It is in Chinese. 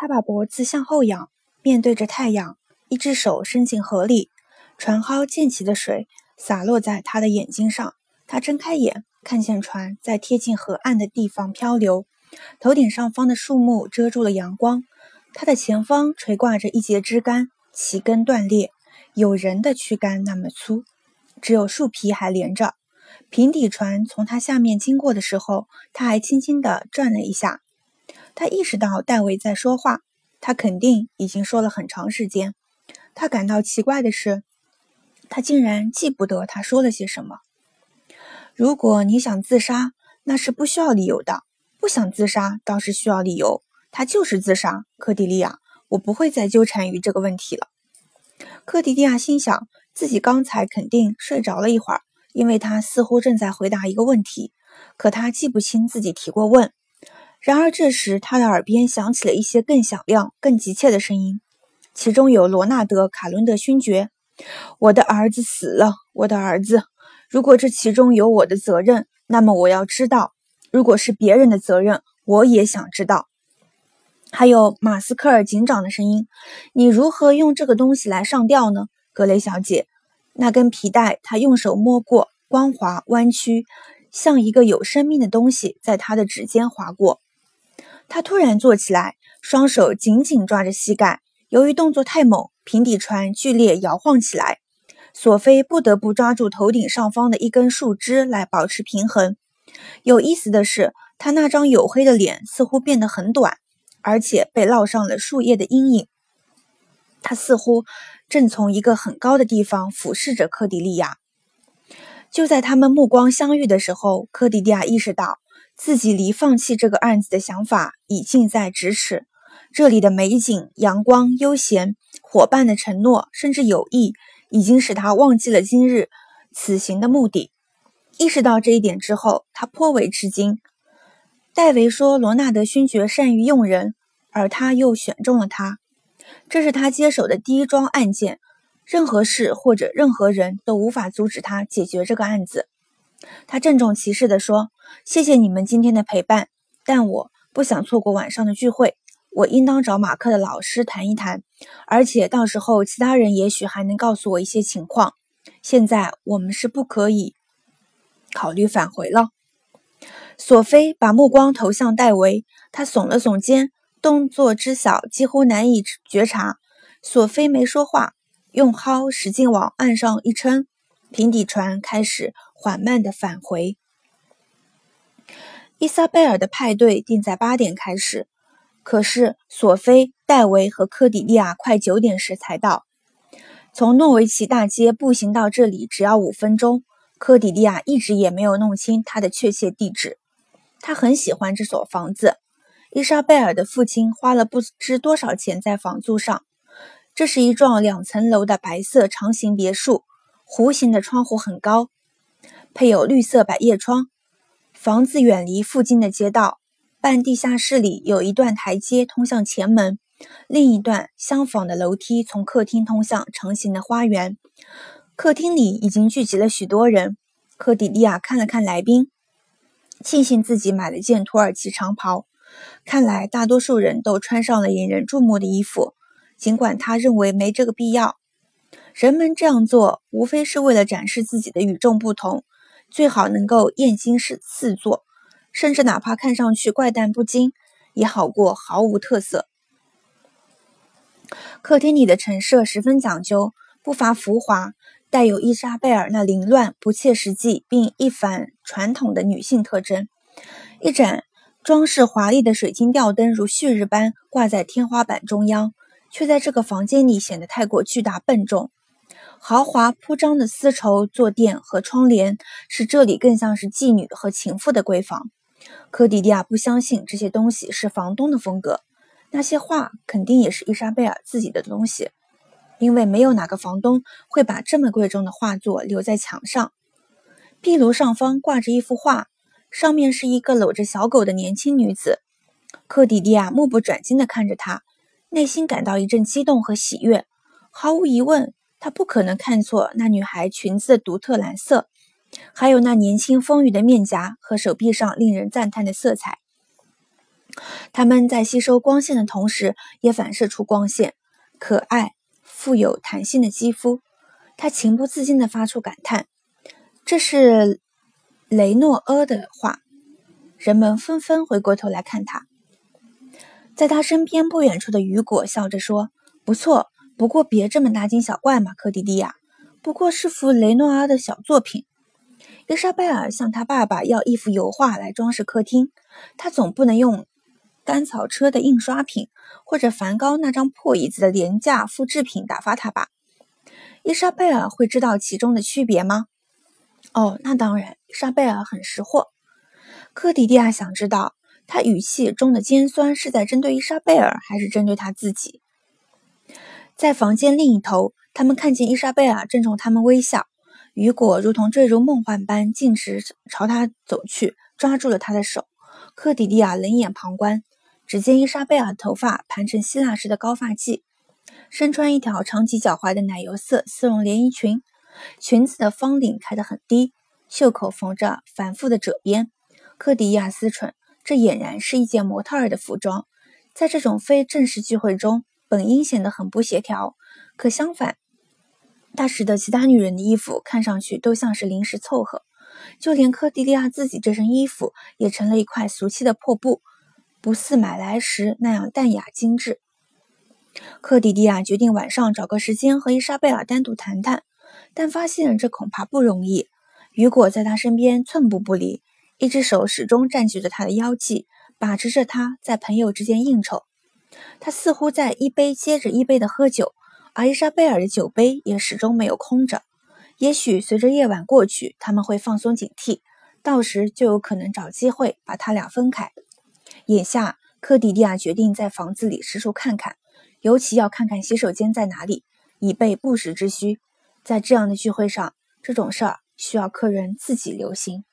他把脖子向后仰，面对着太阳，一只手伸进河里，船蒿溅起的水洒落在他的眼睛上。他睁开眼，看见船在贴近河岸的地方漂流，头顶上方的树木遮住了阳光。他的前方垂挂着一截枝干，其根断裂，有人的躯干那么粗，只有树皮还连着。平底船从他下面经过的时候，他还轻轻地转了一下。他意识到戴维在说话，他肯定已经说了很长时间。他感到奇怪的是，他竟然记不得他说了些什么。如果你想自杀，那是不需要理由的；不想自杀倒是需要理由。他就是自杀，科迪利亚，我不会再纠缠于这个问题了。科迪利亚心想，自己刚才肯定睡着了一会儿，因为他似乎正在回答一个问题，可他记不清自己提过问。然而这时，他的耳边响起了一些更响亮、更急切的声音，其中有罗纳德·卡伦德勋爵：“我的儿子死了，我的儿子！如果这其中有我的责任，那么我要知道；如果是别人的责任，我也想知道。”还有马斯克尔警长的声音：“你如何用这个东西来上吊呢，格雷小姐？”那根皮带，他用手摸过，光滑弯曲，像一个有生命的东西在他的指尖划过。他突然坐起来，双手紧紧抓着膝盖。由于动作太猛，平底船剧烈摇晃起来。索菲不得不抓住头顶上方的一根树枝来保持平衡。有意思的是，他那张黝黑的脸似乎变得很短。而且被烙上了树叶的阴影。他似乎正从一个很高的地方俯视着科迪利亚。就在他们目光相遇的时候，科迪利亚意识到自己离放弃这个案子的想法已近在咫尺。这里的美景、阳光、悠闲、伙伴的承诺，甚至友谊，已经使他忘记了今日此行的目的。意识到这一点之后，他颇为吃惊。戴维说：“罗纳德勋爵善于用人，而他又选中了他。这是他接手的第一桩案件，任何事或者任何人都无法阻止他解决这个案子。”他郑重其事地说：“谢谢你们今天的陪伴，但我不想错过晚上的聚会。我应当找马克的老师谈一谈，而且到时候其他人也许还能告诉我一些情况。现在我们是不可以考虑返回了。”索菲把目光投向戴维，他耸了耸肩，动作之小，几乎难以觉察。索菲没说话，用蒿使劲往岸上一撑，平底船开始缓慢地返回。伊莎贝尔的派对定在八点开始，可是索菲、戴维和科迪利亚快九点时才到。从诺维奇大街步行到这里只要五分钟。科迪利亚一直也没有弄清他的确切地址。他很喜欢这所房子。伊莎贝尔的父亲花了不知多少钱在房租上。这是一幢两层楼的白色长形别墅，弧形的窗户很高，配有绿色百叶窗。房子远离附近的街道，半地下室里有一段台阶通向前门，另一段相仿的楼梯从客厅通向成型的花园。客厅里已经聚集了许多人。科迪利亚看了看来宾，庆幸自己买了件土耳其长袍。看来大多数人都穿上了引人注目的衣服，尽管他认为没这个必要。人们这样做无非是为了展示自己的与众不同，最好能够艳惊四四座，甚至哪怕看上去怪诞不经，也好过毫无特色。客厅里的陈设十分讲究，不乏浮华。带有伊莎贝尔那凌乱、不切实际并一反传统的女性特征。一盏装饰华丽的水晶吊灯如旭日般挂在天花板中央，却在这个房间里显得太过巨大笨重。豪华铺张的丝绸坐垫和窗帘使这里更像是妓女和情妇的闺房。科迪利亚不相信这些东西是房东的风格，那些画肯定也是伊莎贝尔自己的东西。因为没有哪个房东会把这么贵重的画作留在墙上。壁炉上方挂着一幅画，上面是一个搂着小狗的年轻女子。科迪利亚目不转睛地看着她，内心感到一阵激动和喜悦。毫无疑问，他不可能看错那女孩裙子的独特蓝色，还有那年轻丰腴的面颊和手臂上令人赞叹的色彩。它们在吸收光线的同时，也反射出光线。可爱、富有弹性的肌肤，他情不自禁地发出感叹：“这是雷诺阿的话。”人们纷纷回过头来看他。在他身边不远处的雨果笑着说：“不错，不过别这么大惊小怪嘛，科迪迪亚。不过是幅雷诺阿的小作品。”伊莎贝尔向他爸爸要一幅油画来装饰客厅，他总不能用。甘草车的印刷品，或者梵高那张破椅子的廉价复制品打发他吧？伊莎贝尔会知道其中的区别吗？哦，那当然，伊莎贝尔很识货。科迪蒂亚想知道，他语气中的尖酸是在针对伊莎贝尔，还是针对他自己？在房间另一头，他们看见伊莎贝尔正冲他们微笑，雨果如同坠入梦幻般径直朝他走去，抓住了他的手。科迪蒂亚冷眼旁观。只见伊莎贝尔头发盘成希腊式的高发髻，身穿一条长及脚踝的奶油色丝绒连衣裙，裙子的方领开得很低，袖口缝着繁复的褶边。科迪亚思忖，这俨然是一件模特儿的服装，在这种非正式聚会中，本应显得很不协调。可相反，它使得其他女人的衣服看上去都像是临时凑合，就连科迪利亚自己这身衣服也成了一块俗气的破布。不似买来时那样淡雅精致。克迪迪亚决定晚上找个时间和伊莎贝尔单独谈谈，但发现这恐怕不容易。雨果在他身边寸步不离，一只手始终占据着他的腰际，把持着他在朋友之间应酬。他似乎在一杯接着一杯的喝酒，而伊莎贝尔的酒杯也始终没有空着。也许随着夜晚过去，他们会放松警惕，到时就有可能找机会把他俩分开。眼下，科迪迪亚决定在房子里四处看看，尤其要看看洗手间在哪里，以备不时之需。在这样的聚会上，这种事儿需要客人自己留心。